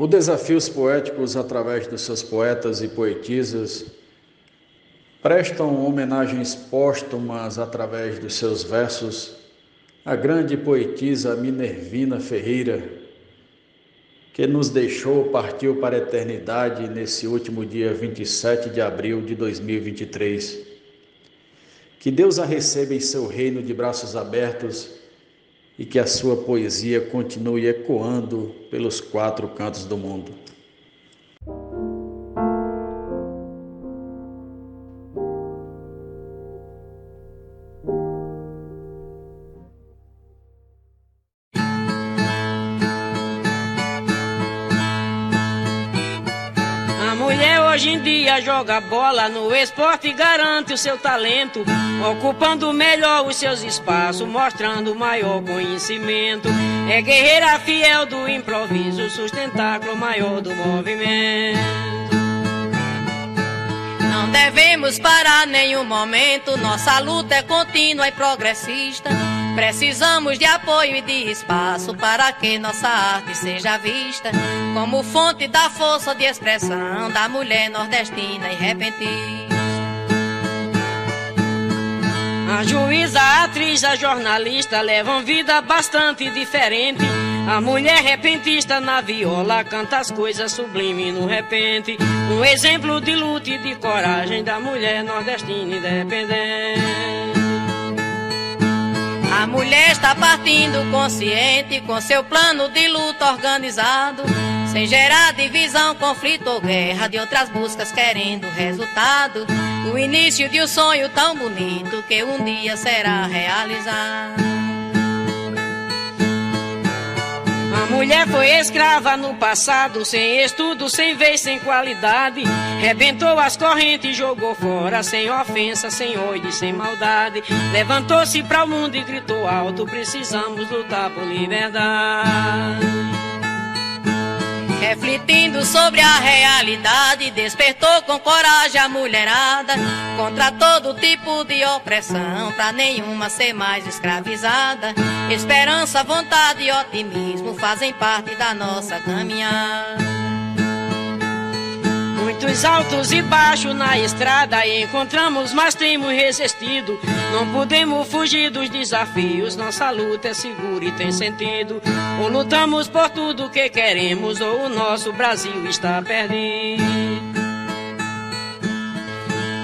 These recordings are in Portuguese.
O Desafios Poéticos, através dos seus poetas e poetisas, prestam homenagens póstumas através dos seus versos à grande poetisa Minervina Ferreira, que nos deixou, partiu para a eternidade nesse último dia 27 de abril de 2023. Que Deus a receba em seu reino de braços abertos e que a sua poesia continue ecoando pelos quatro cantos do mundo. Joga bola no esporte e garante o seu talento, ocupando melhor os seus espaços, mostrando maior conhecimento. É guerreira fiel do improviso, sustentáculo maior do movimento. Não devemos parar nenhum momento, nossa luta é contínua e progressista. Precisamos de apoio e de espaço para que nossa arte seja vista como fonte da força de expressão da mulher nordestina e repentista. A juíza, a atriz, a jornalista levam vida bastante diferente. A mulher repentista na viola canta as coisas sublimes no repente. Um exemplo de luta e de coragem da mulher nordestina independente. A mulher está partindo consciente com seu plano de luta organizado, sem gerar divisão, conflito ou guerra de outras buscas querendo resultado. O início de um sonho tão bonito que um dia será realizado. Mulher foi escrava no passado, sem estudo, sem vez, sem qualidade. Rebentou as correntes, jogou fora, sem ofensa, sem ódio, sem maldade. Levantou-se para o mundo e gritou alto: precisamos lutar por liberdade. Refletindo sobre a realidade, despertou com coragem a mulherada contra todo tipo de opressão, pra nenhuma ser mais escravizada. Esperança, vontade e otimismo fazem parte da nossa caminhada. Muitos altos e baixos na estrada encontramos, mas temos resistido. Não podemos fugir dos desafios, nossa luta é segura e tem sentido. Ou lutamos por tudo que queremos, ou o nosso Brasil está perdido.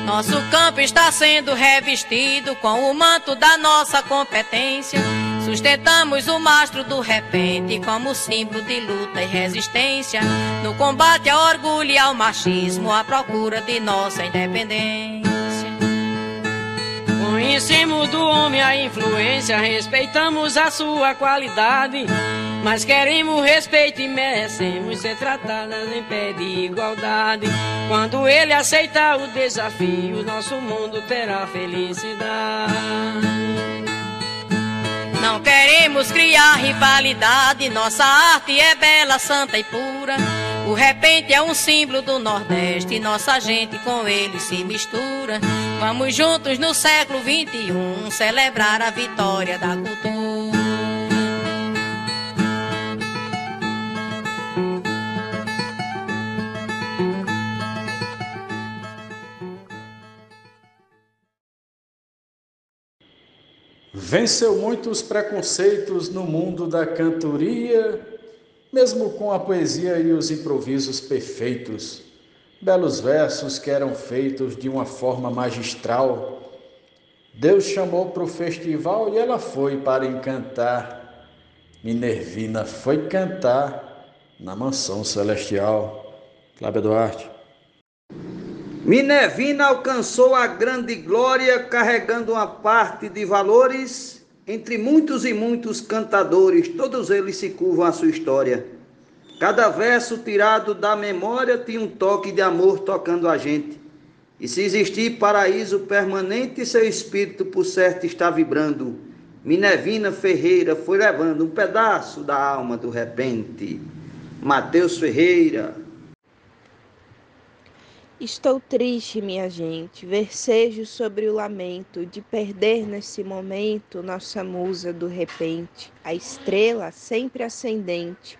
Nosso campo está sendo revestido com o manto da nossa competência. Sustentamos o mastro do repente como símbolo de luta e resistência. No combate ao orgulho e ao machismo, à procura de nossa independência. Conhecemos do homem a influência, respeitamos a sua qualidade. Mas queremos respeito e merecemos ser tratadas em pé de igualdade. Quando ele aceitar o desafio, nosso mundo terá felicidade. Não queremos criar rivalidade, nossa arte é bela, santa e pura. O repente é um símbolo do Nordeste, nossa gente com ele se mistura. Vamos juntos no século 21 celebrar a vitória da cultura. Venceu muitos preconceitos no mundo da cantoria, mesmo com a poesia e os improvisos perfeitos, belos versos que eram feitos de uma forma magistral. Deus chamou para o festival e ela foi para encantar. Minervina foi cantar na mansão celestial. Cláudia Duarte. Minervina alcançou a grande glória carregando uma parte de valores entre muitos e muitos cantadores, todos eles se curvam à sua história. Cada verso tirado da memória tinha um toque de amor tocando a gente. E se existir paraíso permanente, seu espírito por certo está vibrando. Minervina Ferreira foi levando um pedaço da alma do repente. Mateus Ferreira. Estou triste, minha gente, versejo sobre o lamento de perder nesse momento nossa musa do repente, a estrela sempre ascendente.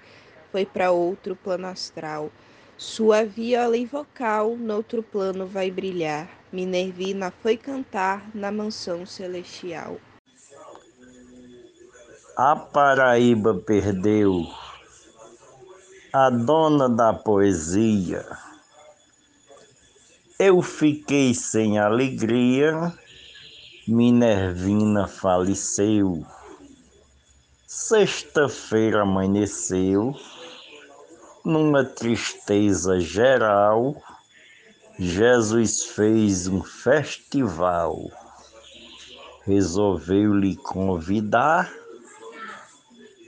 foi para outro plano astral. Sua viola vocal noutro plano vai brilhar. Minervina foi cantar na mansão celestial. A Paraíba perdeu a dona da poesia. Eu fiquei sem alegria, Minervina faleceu. Sexta-feira amanheceu numa tristeza geral, Jesus fez um festival. Resolveu lhe convidar.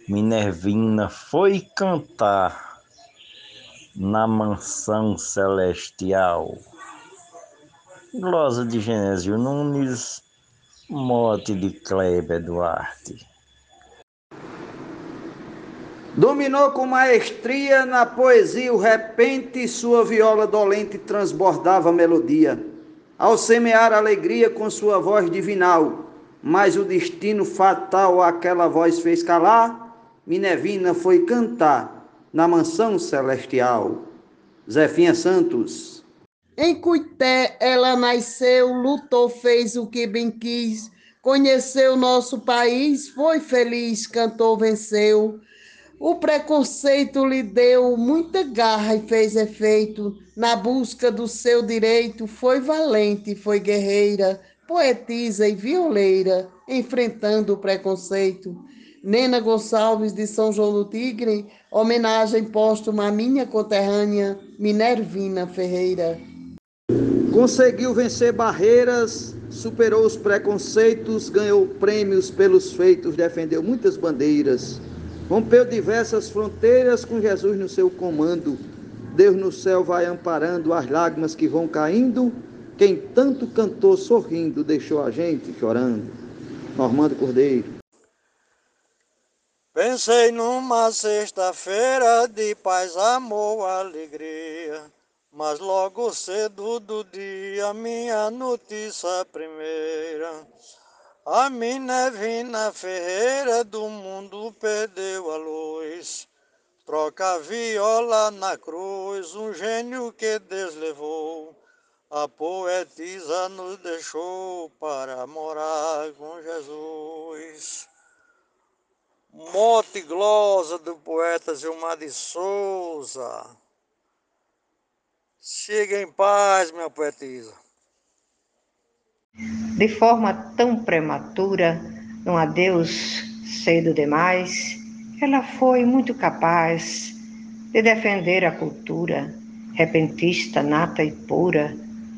Minervina foi cantar na mansão celestial. Glosa de Genésio Nunes, mote de Kleber Duarte. Dominou com maestria na poesia o repente, sua viola dolente transbordava melodia. Ao semear alegria com sua voz divinal, mas o destino fatal aquela voz fez calar, Minervina foi cantar na mansão celestial. Zefinha Santos. Em Cuité ela nasceu, lutou, fez o que bem quis, conheceu nosso país, foi feliz, cantou, venceu. O preconceito lhe deu muita garra e fez efeito. Na busca do seu direito, foi valente, foi guerreira, poetisa e violeira, enfrentando o preconceito. Nena Gonçalves de São João do Tigre, homenagem póstuma à minha conterrânea Minervina Ferreira. Conseguiu vencer barreiras, superou os preconceitos, ganhou prêmios pelos feitos, defendeu muitas bandeiras. Rompeu diversas fronteiras com Jesus no seu comando. Deus no céu vai amparando as lágrimas que vão caindo. Quem tanto cantou sorrindo deixou a gente chorando. Normando Cordeiro. Pensei numa sexta-feira de paz, amor, alegria. Mas logo cedo do dia, minha notícia primeira. A Minervina Ferreira do mundo perdeu a luz. Troca a viola na cruz, um gênio que Deus levou. A poetisa nos deixou para morar com Jesus. Mote glosa do poeta Gilmar de Souza. Siga em paz, minha poetisa de forma tão prematura, num adeus cedo demais, ela foi muito capaz de defender a cultura, repentista, nata e pura,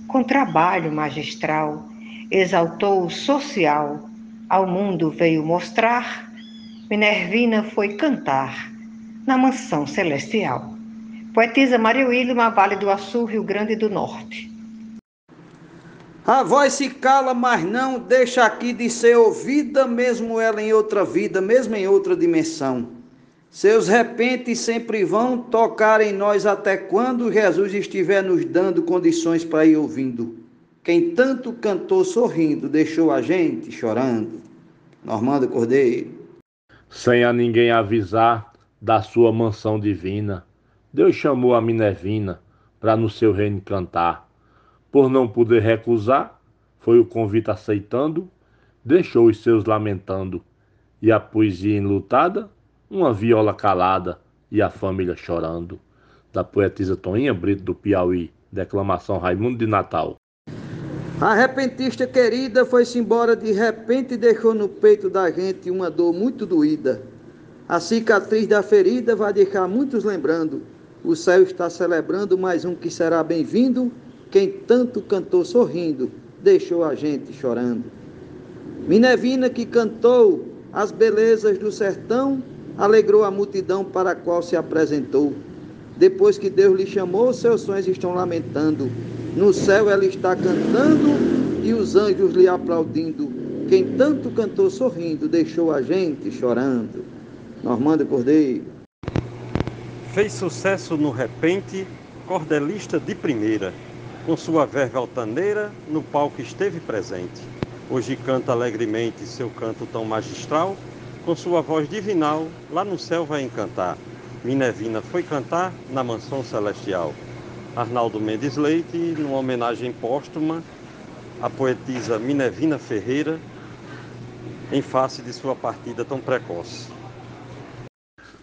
com trabalho magistral, exaltou o social, ao mundo veio mostrar, Minervina foi cantar na mansão celestial. Poetisa Maria Wilma, Vale do Açu, Rio Grande do Norte. A voz se cala, mas não deixa aqui de ser ouvida, mesmo ela em outra vida, mesmo em outra dimensão. Seus repentes sempre vão tocar em nós até quando Jesus estiver nos dando condições para ir ouvindo. Quem tanto cantou sorrindo, deixou a gente chorando. Normando Cordeiro. Sem a ninguém avisar da sua mansão divina, Deus chamou a Minervina para no seu reino cantar por não poder recusar, foi o convite aceitando, deixou os seus lamentando, e a poesia enlutada, uma viola calada e a família chorando. Da poetisa Toinha Brito do Piauí, declamação Raimundo de Natal. A repentista querida foi-se embora de repente e deixou no peito da gente uma dor muito doída. A cicatriz da ferida vai deixar muitos lembrando. O céu está celebrando mais um que será bem-vindo quem tanto cantou sorrindo, deixou a gente chorando. Minervina, que cantou as belezas do sertão, alegrou a multidão para a qual se apresentou. Depois que Deus lhe chamou, seus sonhos estão lamentando. No céu ela está cantando e os anjos lhe aplaudindo. Quem tanto cantou sorrindo, deixou a gente chorando. Normando Cordeiro. Fez sucesso no repente, cordelista de primeira com sua verve altaneira, no palco esteve presente. Hoje canta alegremente seu canto tão magistral, com sua voz divinal, lá no céu vai encantar. Minervina foi cantar na mansão celestial. Arnaldo Mendes Leite, numa homenagem póstuma à poetisa Minervina Ferreira, em face de sua partida tão precoce.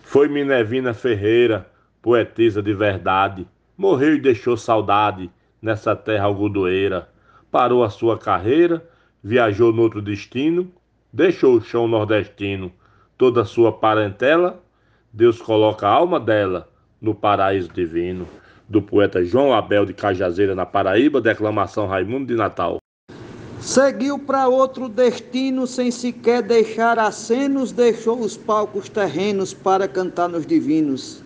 Foi Minervina Ferreira, poetisa de verdade, morreu e deixou saudade nessa terra algodoeira. Parou a sua carreira, viajou noutro destino, deixou o chão nordestino, toda a sua parentela. Deus coloca a alma dela no paraíso divino. Do poeta João Abel de Cajazeira, na Paraíba, declamação Raimundo de Natal. Seguiu para outro destino sem sequer deixar acenos, deixou os palcos terrenos para cantar nos divinos.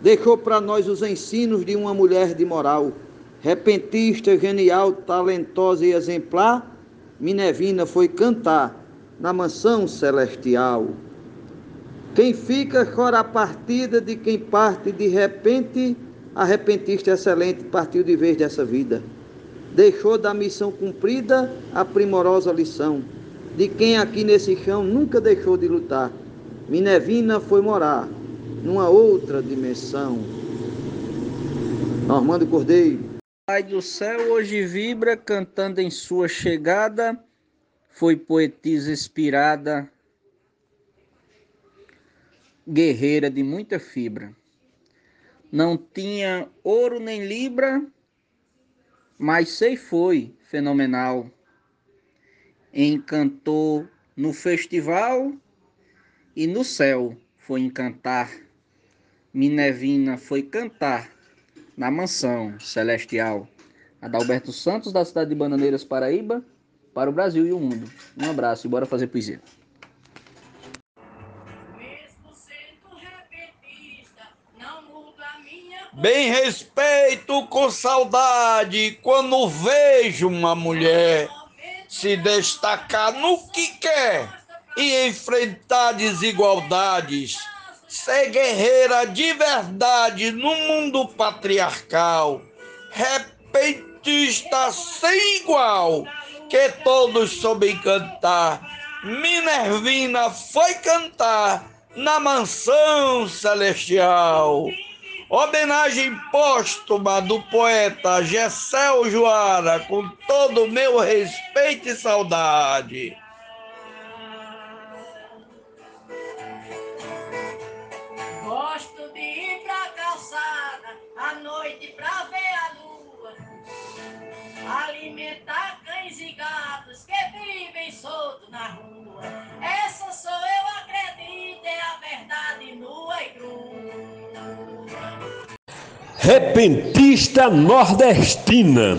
Deixou para nós os ensinos de uma mulher de moral, repentista, genial, talentosa e exemplar. Minervina foi cantar na mansão celestial. Quem fica chora a partida de quem parte de repente, a repentista excelente partiu de vez dessa vida deixou da missão cumprida a primorosa lição de quem aqui nesse chão nunca deixou de lutar. Minervina foi morar numa outra dimensão. Normando Cordeiro. Pai do céu hoje vibra cantando em sua chegada, foi poetisa inspirada, guerreira de muita fibra. Não tinha ouro nem libra, mas sei foi fenomenal. Encantou no festival e no céu foi encantar. Minervina foi cantar na mansão celestial. Adalberto Santos, da cidade de Bananeiras, Paraíba, para o Brasil e o mundo. Um abraço e bora fazer poesia. Bem respeito com saudade quando vejo uma mulher se destacar no que quer e enfrentar desigualdades. Ser guerreira de verdade no mundo patriarcal. Repentista sem igual, que todos soubem cantar. Minervina foi cantar na mansão celestial. Homenagem póstuma do poeta Gessel Joara, com todo o meu respeito e saudade. Repentista nordestina,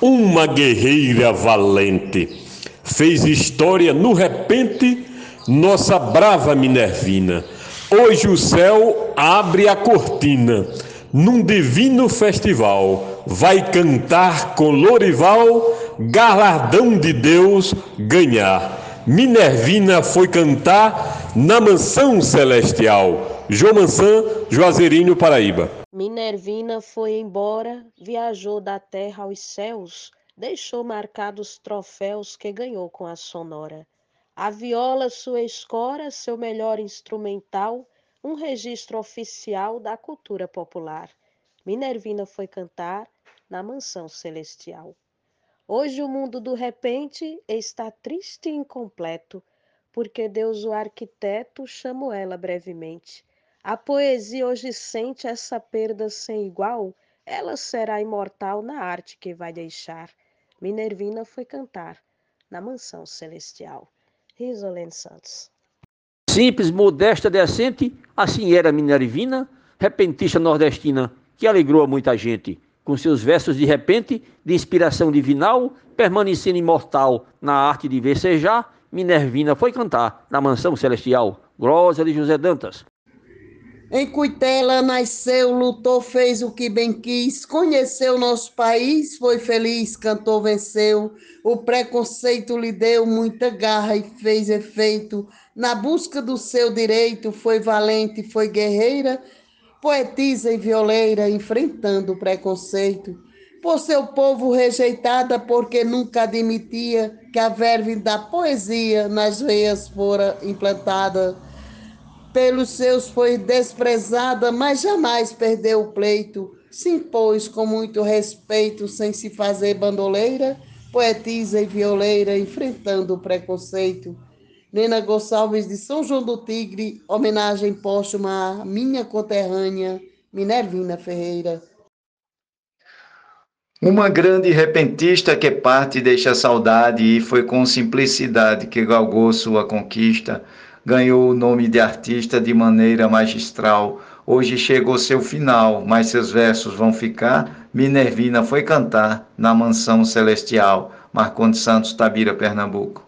uma guerreira valente, fez história no repente nossa brava Minervina. Hoje o céu abre a cortina, num divino festival, vai cantar com Lorival, galardão de Deus ganhar. Minervina foi cantar na mansão celestial. João Mansan, Juazeirinho, Paraíba. Minervina foi embora, viajou da terra aos céus, deixou marcados troféus que ganhou com a sonora. A viola, sua escora, seu melhor instrumental, um registro oficial da cultura popular. Minervina foi cantar na mansão celestial. Hoje o mundo do repente está triste e incompleto, porque Deus, o arquiteto, chamou ela brevemente. A poesia hoje sente essa perda sem igual, ela será imortal na arte que vai deixar. Minervina foi cantar na mansão celestial. Risolene Santos. Simples, modesta, decente, assim era Minervina, repentista nordestina, que alegrou a muita gente. Com seus versos de repente, de inspiração divinal, permanecendo imortal na arte de versejar, Minervina foi cantar na mansão celestial. Glória de José Dantas. Em Cuitela nasceu, lutou, fez o que bem quis, conheceu nosso país, foi feliz, cantou, venceu. O preconceito lhe deu muita garra e fez efeito. Na busca do seu direito, foi valente, foi guerreira, poetisa e violeira, enfrentando o preconceito. Por seu povo rejeitada, porque nunca admitia que a verve da poesia nas veias fora implantada Pelos seus foi desprezada, mas jamais perdeu o pleito. Se impôs com muito respeito, sem se fazer bandoleira, poetisa e violeira, enfrentando o preconceito. Nena Gonçalves de São João do Tigre, homenagem póstuma à minha conterrânea, Minervina Ferreira. Uma grande repentista que parte deixa saudade e foi com simplicidade que galgou sua conquista, ganhou o nome de artista de maneira magistral. Hoje chegou seu final, mas seus versos vão ficar. Minervina foi cantar na mansão celestial. Marcondes Santos, Tabira, Pernambuco.